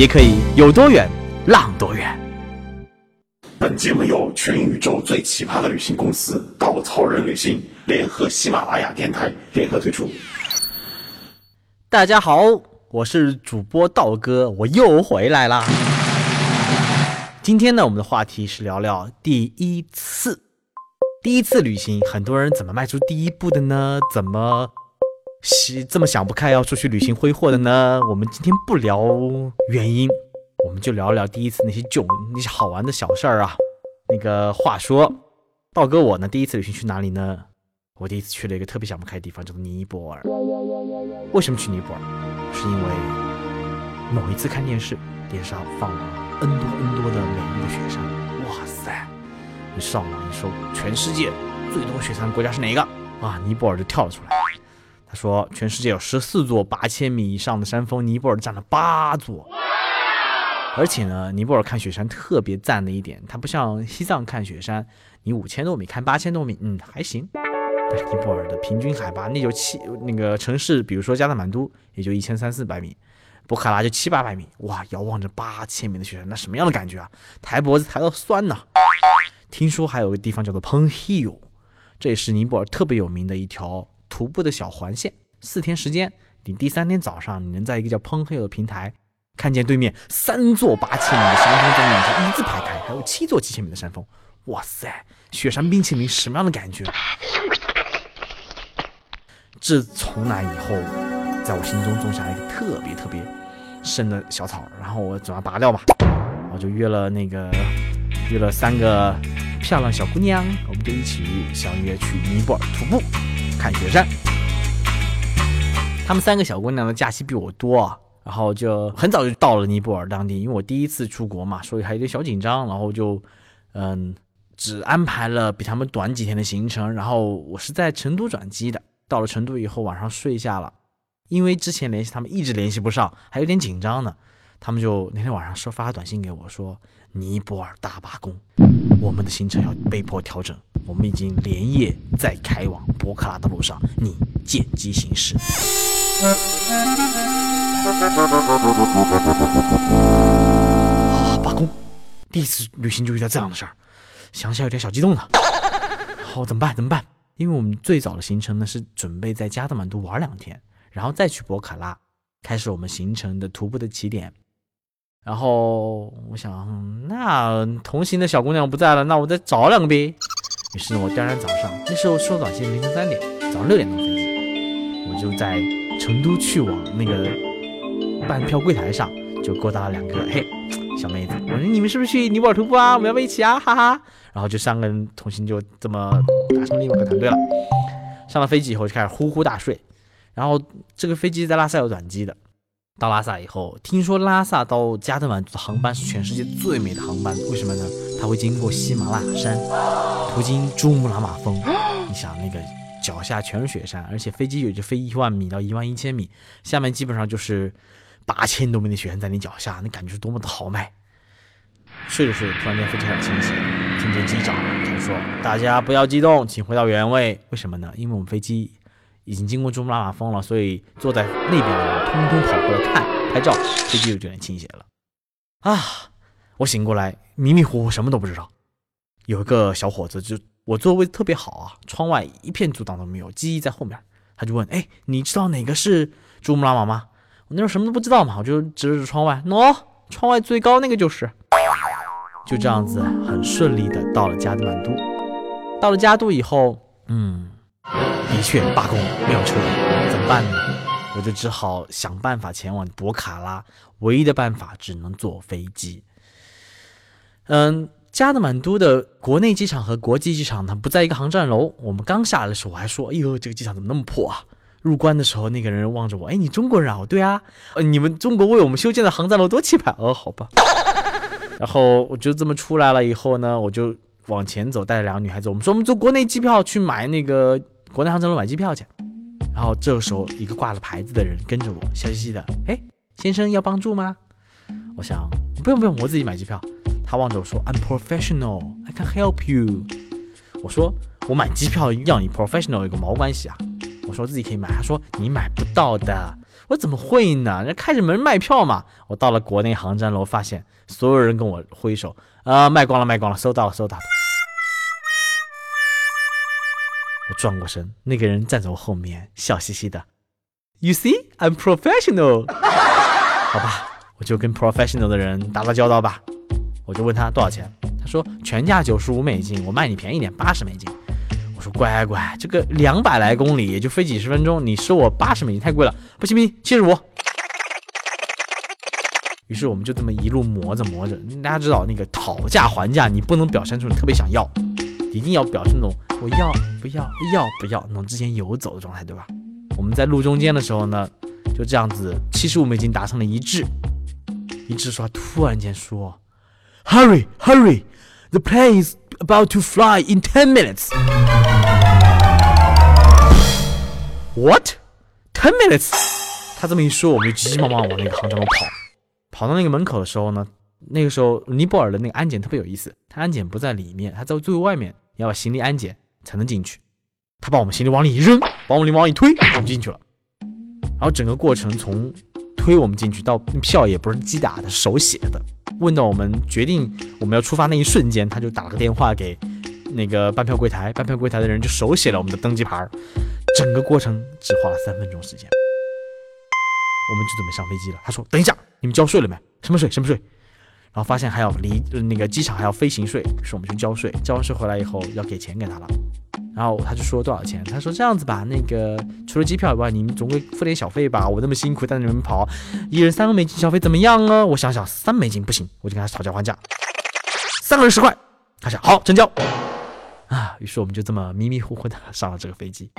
也可以有多远，浪多远。本节目由全宇宙最奇葩的旅行公司稻草人旅行联合喜马拉雅电台联合推出。大家好，我是主播道哥，我又回来啦。今天呢，我们的话题是聊聊第一次，第一次旅行，很多人怎么迈出第一步的呢？怎么？是这么想不开要出去旅行挥霍的呢？我们今天不聊原因，我们就聊聊第一次那些囧、那些好玩的小事儿啊。那个话说，道哥我呢第一次旅行去哪里呢？我第一次去了一个特别想不开的地方，叫做尼泊尔。为什么去尼泊尔？是因为某一次看电视，电视上放了 N 多 N 多的美丽的雪山。哇塞！你上网一搜，全世界最多雪山的国家是哪一个？啊，尼泊尔就跳了出来。他说，全世界有十四座八千米以上的山峰，尼泊尔占了八座。而且呢，尼泊尔看雪山特别赞的一点，它不像西藏看雪山，你五千多米看八千多米，嗯，还行。但是尼泊尔的平均海拔，那就七那个城市，比如说加德满都，也就一千三四百米，博卡拉就七八百米，哇，遥望着八千米的雪山，那什么样的感觉啊？抬脖子抬到酸呐！听说还有个地方叫做 p o n Hill，这也是尼泊尔特别有名的一条。徒步的小环线，四天时间，你第三天早上，你能在一个叫喷黑的平台，看见对面三座八千米的山峰在面前一字排开，还有七座七千米的山峰，哇塞，雪山冰淇淋什么样的感觉？自从那以后，在我心中种下了一个特别特别深的小草，然后我总要拔掉嘛，我就约了那个约了三个漂亮小姑娘，我们就一起相约去尼泊尔徒步。看雪山，他们三个小姑娘的假期比我多，然后就很早就到了尼泊尔当地。因为我第一次出国嘛，所以还有点小紧张，然后就嗯，只安排了比他们短几天的行程。然后我是在成都转机的，到了成都以后晚上睡下了，因为之前联系他们一直联系不上，还有点紧张呢。他们就那天晚上说发短信给我说，尼泊尔大罢工，我们的行程要被迫调整。我们已经连夜在开往博克拉的路上，你见机行事。啊，罢工！第一次旅行就遇到这样的事儿，想想有点小激动呢。好，怎么办？怎么办？因为我们最早的行程呢是准备在加德满都玩两天，然后再去博卡拉，开始我们行程的徒步的起点。然后我想，那同行的小姑娘不在了，那我再找两个呗。于是呢，我第二天早上，那时候收短信凌晨三点，早上六点钟飞机，我就在成都去往那个办票柜台上，就勾搭了两个嘿小妹子。我说你们是不是去尼泊尔徒步啊？我们要不要一起啊？哈哈。然后就三个人同行就这么达成了一个团队了。上了飞机以后就开始呼呼大睡。然后这个飞机在拉萨有转机的。到拉萨以后，听说拉萨到加德满都的航班是全世界最美的航班，为什么呢？它会经过喜马拉雅山，途经珠穆朗玛峰。你想，那个脚下全是雪山，而且飞机也就飞一万米到一万一千米，下面基本上就是八千多米的雪山在你脚下，那感觉是多么的豪迈。睡着睡着，突然间飞机开始倾斜，听见机长他说：“大家不要激动，请回到原位。”为什么呢？因为我们飞机。已经经过珠穆朗玛峰了，所以坐在那边的人通通跑过来看拍照，飞机就有点倾斜了。啊！我醒过来，迷迷糊糊，什么都不知道。有一个小伙子，就我座位特别好啊，窗外一片阻挡都没有，机翼在后面。他就问：“哎，你知道哪个是珠穆朗玛吗？”我那时候什么都不知道嘛，我就指了指窗外，喏，窗外最高那个就是。就这样子，很顺利的到了加德满都。到了加都以后，嗯。的确罢工没有车，怎么办呢？我就只好想办法前往博卡拉，唯一的办法只能坐飞机。嗯，加德满都的国内机场和国际机场呢不在一个航站楼。我们刚下来的时候，我还说：“哎呦，这个机场怎么那么破啊？”入关的时候，那个人望着我，哎，你中国人啊？对啊，呃，你们中国为我们修建的航站楼多气派哦，好吧。然后我就这么出来了以后呢，我就往前走，带着两个女孩子，我们说我们坐国内机票去买那个国内航站楼买机票去。然后这个时候，一个挂了牌子的人跟着我，笑嘻嘻的，哎，先生要帮助吗？我想不用不用，我自己买机票。他望着我说，I'm professional, I can help you。我说我买机票要你 professional 有个毛关系啊？我说自己可以买，他说你买不到的。我怎么会呢？人开着门卖票嘛。我到了国内航站楼，发现所有人跟我挥手，啊，卖光了，卖光了，收到了，收到了。我转过身，那个人站在我后面，笑嘻嘻的。You see, I'm professional。好吧，我就跟 professional 的人打打交道吧。我就问他多少钱，他说全价九十五美金，我卖你便宜点，八十美金。我说乖乖，这个两百来公里也就飞几十分钟，你收我八十美金太贵了，不行不行，七十五。于是我们就这么一路磨着磨着，大家知道那个讨价还价，你不能表现出你特别想要，一定要表示那种我要不要要不要那种之前游走的状态，对吧？我们在路中间的时候呢，就这样子七十五美金达成了一致，一致说突然间说。Hurry, hurry! The plane is about to fly in ten minutes. What? Ten minutes? 他这么一说，我们就急急忙忙往那个航站楼跑。跑到那个门口的时候呢，那个时候尼泊尔的那个安检特别有意思，他安检不在里面，他在最外面，要把行李安检才能进去。他把我们行李往里一扔，把我们往里一推，我们进去了。然后整个过程从推我们进去到票也不是机打的，手写的。问到我们决定我们要出发那一瞬间，他就打了个电话给那个办票柜台，办票柜台的人就手写了我们的登机牌，整个过程只花了三分钟时间，我们就准备上飞机了。他说：“等一下，你们交税了没？什么税？什么税？”然后发现还要离那个机场还要飞行税，是我们去交税，交完税回来以后要给钱给他了。然后他就说多少钱？他说这样子吧，那个除了机票以外，你们总归付点小费吧。我那么辛苦带着你们跑，一人三个美金小费怎么样啊？我想想，三美金不行，我就跟他讨价还价，三个人十块。他想好成交啊。于是我们就这么迷迷糊糊的上了这个飞机。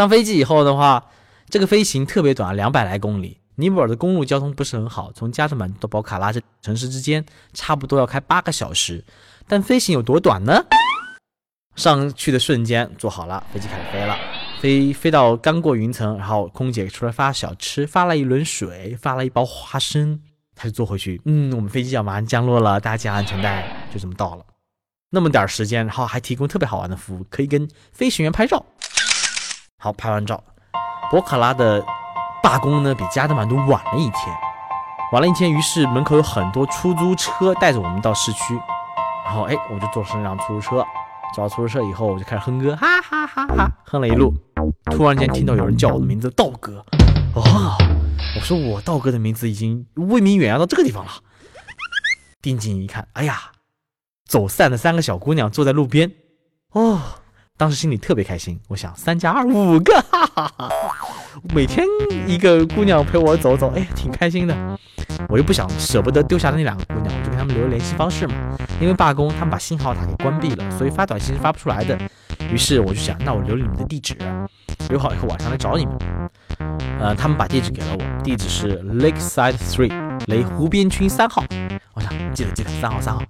上飞机以后的话，这个飞行特别短，两百来公里。尼泊尔的公路交通不是很好，从加德满到宝卡拉这城市之间差不多要开八个小时，但飞行有多短呢？上去的瞬间坐好了，飞机开始飞了，飞飞到刚过云层，然后空姐出来发小吃，发了一轮水，发了一包花生，他就坐回去。嗯，我们飞机要马上降落了，大家系安全带，就这么到了。那么点时间，然后还提供特别好玩的服务，可以跟飞行员拍照。好，拍完照，博卡拉的。罢工呢比加德满都晚了一天，晚了一天，于是门口有很多出租车带着我们到市区，然后哎，我就坐上那辆出租车，坐到出租车以后，我就开始哼歌，哈哈哈哈，哼了一路，突然间听到有人叫我的名字，道哥，哦，我说我道哥的名字已经威名远扬到这个地方了，定睛一看，哎呀，走散的三个小姑娘坐在路边，哦。当时心里特别开心，我想三加二五个，哈哈哈！每天一个姑娘陪我走走，哎，挺开心的。我又不想舍不得丢下那两个姑娘，我就给他们留了联系方式嘛。因为罢工，他们把信号塔给关闭了，所以发短信是发不出来的。于是我就想，那我留你们的地址，留好以后晚上来找你们。呃，他们把地址给了我，地址是 Lakeside Three，雷湖边区三号。我想记得记得三号三号。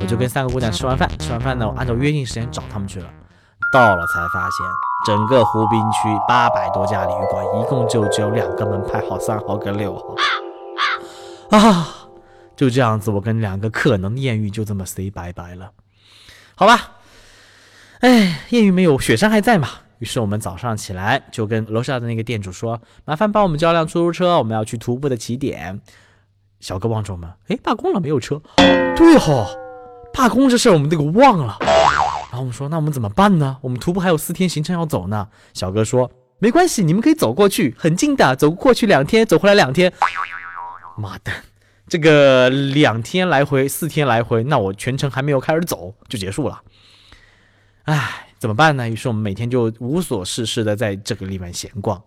我就跟三个姑娘吃完饭，吃完饭呢，我按照约定时间找他们去了。到了才发现，整个湖滨区八百多家旅馆，一共就只有两个门牌号，三号跟六号。啊，就这样子，我跟两个可能艳遇就这么 say 拜拜了。好吧，哎，艳遇没有，雪山还在嘛？于是我们早上起来就跟楼下的那个店主说：“麻烦帮我们叫辆出租车，我们要去徒步的起点。”小哥望着我们，哎，罢工了，没有车。对哈，罢工这事我们都给忘了。然后我们说，那我们怎么办呢？我们徒步还有四天行程要走呢。小哥说，没关系，你们可以走过去，很近的，走过去两天，走回来两天。妈的，这个两天来回，四天来回，那我全程还没有开始走就结束了。唉，怎么办呢？于是我们每天就无所事事的在这个里面闲逛。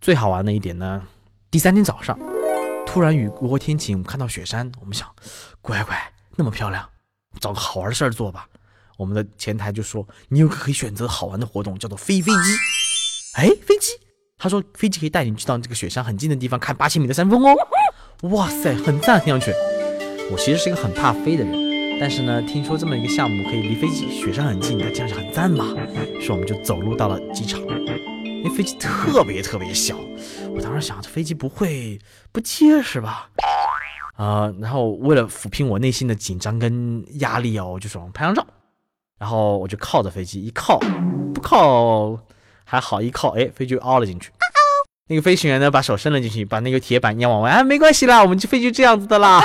最好玩的一点呢，第三天早上，突然雨过天晴，我们看到雪山，我们想，乖乖。那么漂亮，找个好玩的事儿做吧。我们的前台就说，你有个可以选择好玩的活动，叫做飞飞机。哎，飞机？他说飞机可以带你去到这个雪山很近的地方看八千米的山峰哦。哇塞，很赞，听上去。我其实是一个很怕飞的人，但是呢，听说这么一个项目可以离飞机雪山很近，那这样就很赞嘛。于是我们就走路到了机场。那飞机特别特别小，我当时想，这飞机不会不结实吧？啊，然后为了抚平我内心的紧张跟压力哦，我就说拍张照。然后我就靠着飞机，一靠不靠还好，一靠哎，飞机凹了进去。那个飞行员呢，把手伸了进去，把那个铁板一往外，啊，没关系啦，我们就飞就这样子的啦。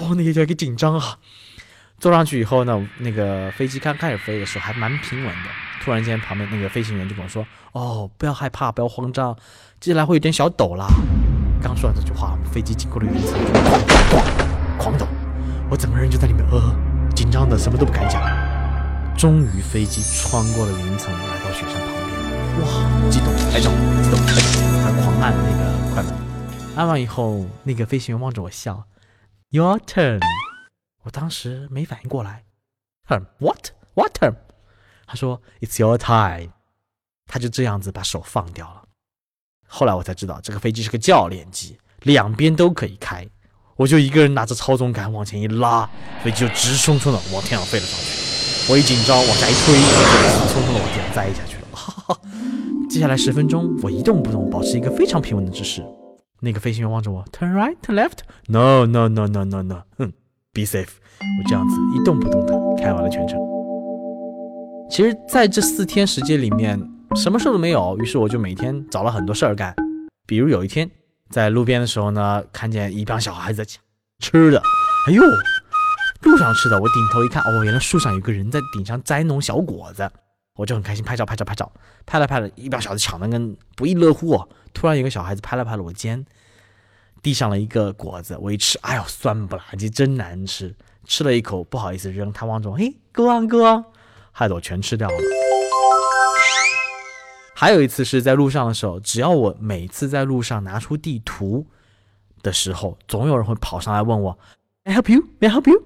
哦，那个叫一个紧张啊。坐上去以后呢，那个飞机刚开始飞的时候还蛮平稳的。突然间，旁边那个飞行员就跟我说：“哦，不要害怕，不要慌张，接下来会有点小抖啦。”刚说完这句话，飞机经过了云层，狂抖，我整个人就在里面，呃，紧张的什么都不敢讲。终于，飞机穿过了云层，来到雪山旁边，哇，激动，拍照，激动，拍照，他狂按那个快门。按完以后，那个飞行员望着我笑：“Your turn。”我当时没反应过来，Turn，What？What turn？他说：“It's your time。”他就这样子把手放掉了。后来我才知道，这个飞机是个教练机，两边都可以开。我就一个人拿着操纵杆往前一拉，飞机就直冲冲的往天上飞了上去。我一紧张，往下一推，就匆匆的往地上栽下去了。哈哈。接下来十分钟，我一动不动，保持一个非常平稳的姿势。那个飞行员望着我，Turn right，Turn left，No，No，No，No，No，No，嗯，Be safe。我这样子一动不动的开完了全程。其实，在这四天时间里面，什么事都没有。于是我就每天找了很多事儿干。比如有一天在路边的时候呢，看见一帮小孩子抢吃的。哎呦，路上吃的！我顶头一看，哦，原来树上有个人在顶上摘那种小果子。我就很开心，拍照拍照拍照，拍了拍了，一帮小孩子抢的跟不亦乐乎。哦突然有个小孩子拍了拍了我肩，递上了一个果子。我一吃，哎呦，酸不拉几，真难吃。吃了一口，不好意思扔。他望着我，嘿，哥啊哥。害得我全吃掉了。还有一次是在路上的时候，只要我每次在路上拿出地图的时候，总有人会跑上来问我，May I help you? May I help you？”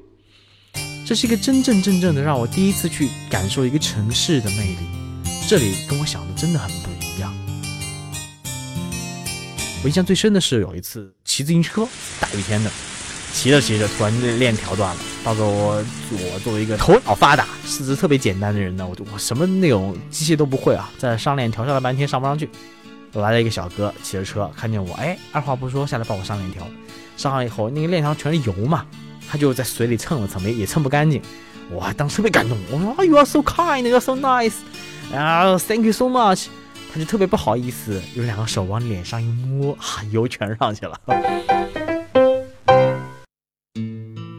这是一个真真正正的让我第一次去感受一个城市的魅力。这里跟我想的真的很不一样。我印象最深的是有一次骑自行车，大雨天的。骑着骑着，突然链条断了。到时候我我作为一个头脑发达、四肢特别简单的人呢，我就我什么那种机械都不会啊，在上链条上了半天上不上去。我来了一个小哥骑着车，看见我，哎，二话不说下来帮我上链条。上好以后，那个链条全是油嘛，他就在水里蹭了蹭，没也蹭不干净。我还当时特别感动，我说啊，You are so kind, you are so nice，啊，Thank you so much。他就特别不好意思，用两个手往脸上一摸，哈，油全上去了。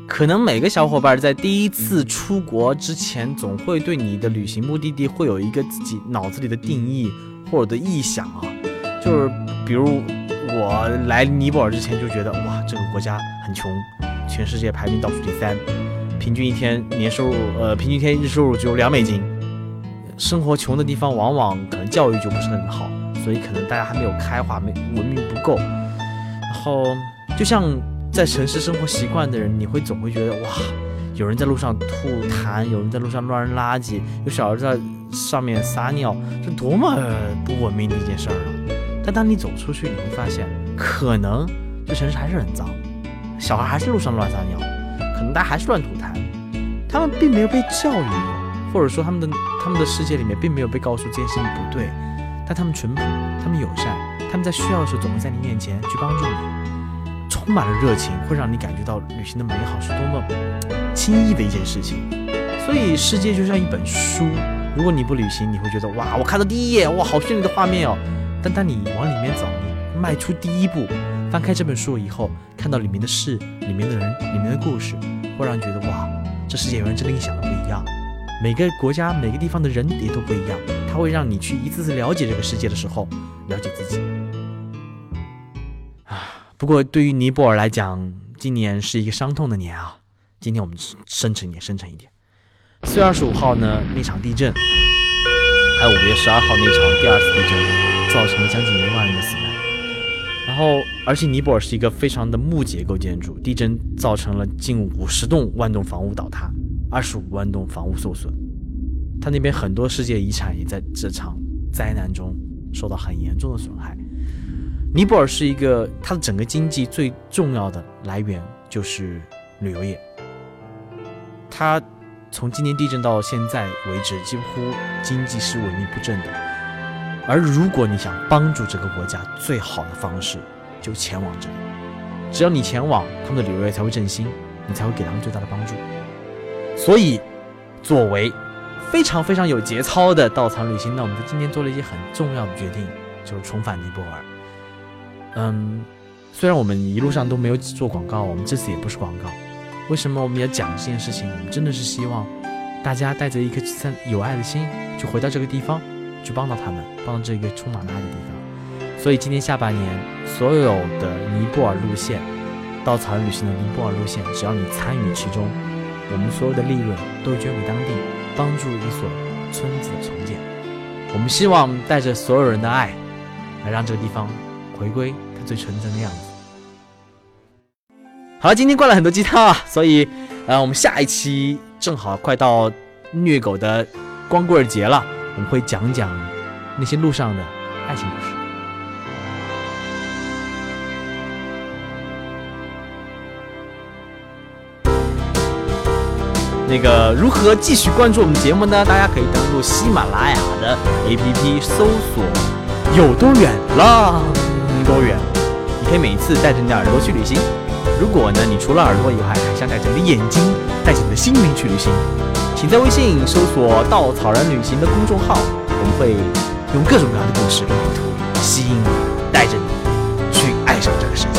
可能每个小伙伴在第一次出国之前，总会对你的旅行目的地会有一个自己脑子里的定义或者的臆想啊。就是比如我来尼泊尔之前就觉得，哇，这个国家很穷，全世界排名倒数第三，平均一天年收入，呃，平均一天日收入只有两美金，生活穷的地方往往可能教育就不是很好，所以可能大家还没有开化，没文明不够。然后就像。在城市生活习惯的人，你会总会觉得哇，有人在路上吐痰，有人在路上乱扔垃圾，有小孩在上面撒尿，这多么不文明的一件事儿啊！但当你走出去，你会发现，可能这城市还是很脏，小孩还是路上乱撒尿，可能大家还是乱吐痰，他们并没有被教育过，或者说他们的他们的世界里面并没有被告诉这件事情不对，但他们淳朴，他们友善，他们在需要的时候总会在你面前去帮助你。充满了热情，会让你感觉到旅行的美好是多么轻易的一件事情。所以世界就像一本书，如果你不旅行，你会觉得哇，我看到第一页，哇，好绚丽的画面哦。但当你往里面走，迈出第一步，翻开这本书以后，看到里面的事、里面的人、里面的故事，会让你觉得哇，这世界原来真的跟你想的不一样。每个国家、每个地方的人也都不一样，它会让你去一次次了解这个世界的时候，了解自己。不过，对于尼泊尔来讲，今年是一个伤痛的年啊。今天我们深沉一点，深沉一点。四月二十五号呢，那场地震，还有五月十二号那场第二次地震，造成了将近一万人的死难。然后，而且尼泊尔是一个非常的木结构建筑，地震造成了近五十栋万栋房屋倒塌，二十五万栋房屋受损。它那边很多世界遗产也在这场灾难中受到很严重的损害。尼泊尔是一个，它的整个经济最重要的来源就是旅游业。它从今年地震到现在为止，几乎经济是萎靡不振的。而如果你想帮助这个国家，最好的方式就前往这里。只要你前往，他们的旅游业才会振兴，你才会给他们最大的帮助。所以，作为非常非常有节操的稻草旅行，那我们在今天做了一些很重要的决定，就是重返尼泊尔。嗯，虽然我们一路上都没有做广告，我们这次也不是广告。为什么我们要讲这件事情？我们真的是希望大家带着一颗三有爱的心，去回到这个地方，去帮到他们，帮到这个充满爱的地方。所以今年下半年所有的尼泊尔路线，稻草人旅行的尼泊尔路线，只要你参与其中，我们所有的利润都捐给当地，帮助一所村子的重建。我们希望带着所有人的爱，来让这个地方回归它最纯真的样子。好了，今天灌了很多鸡汤啊，所以，呃，我们下一期正好快到虐狗的光棍节了，我们会讲讲那些路上的爱情故事。那个如何继续关注我们节目呢？大家可以登录喜马拉雅的 APP，搜索“有多远了多远”，你可以每一次带着你的耳朵去旅行。如果呢，你除了耳朵以外，还想带着你的眼睛，带着你的心灵去旅行，你在微信搜索“稻草人旅行”的公众号，我们会用各种各样的故事地图吸引你，带着你去爱上这个世界。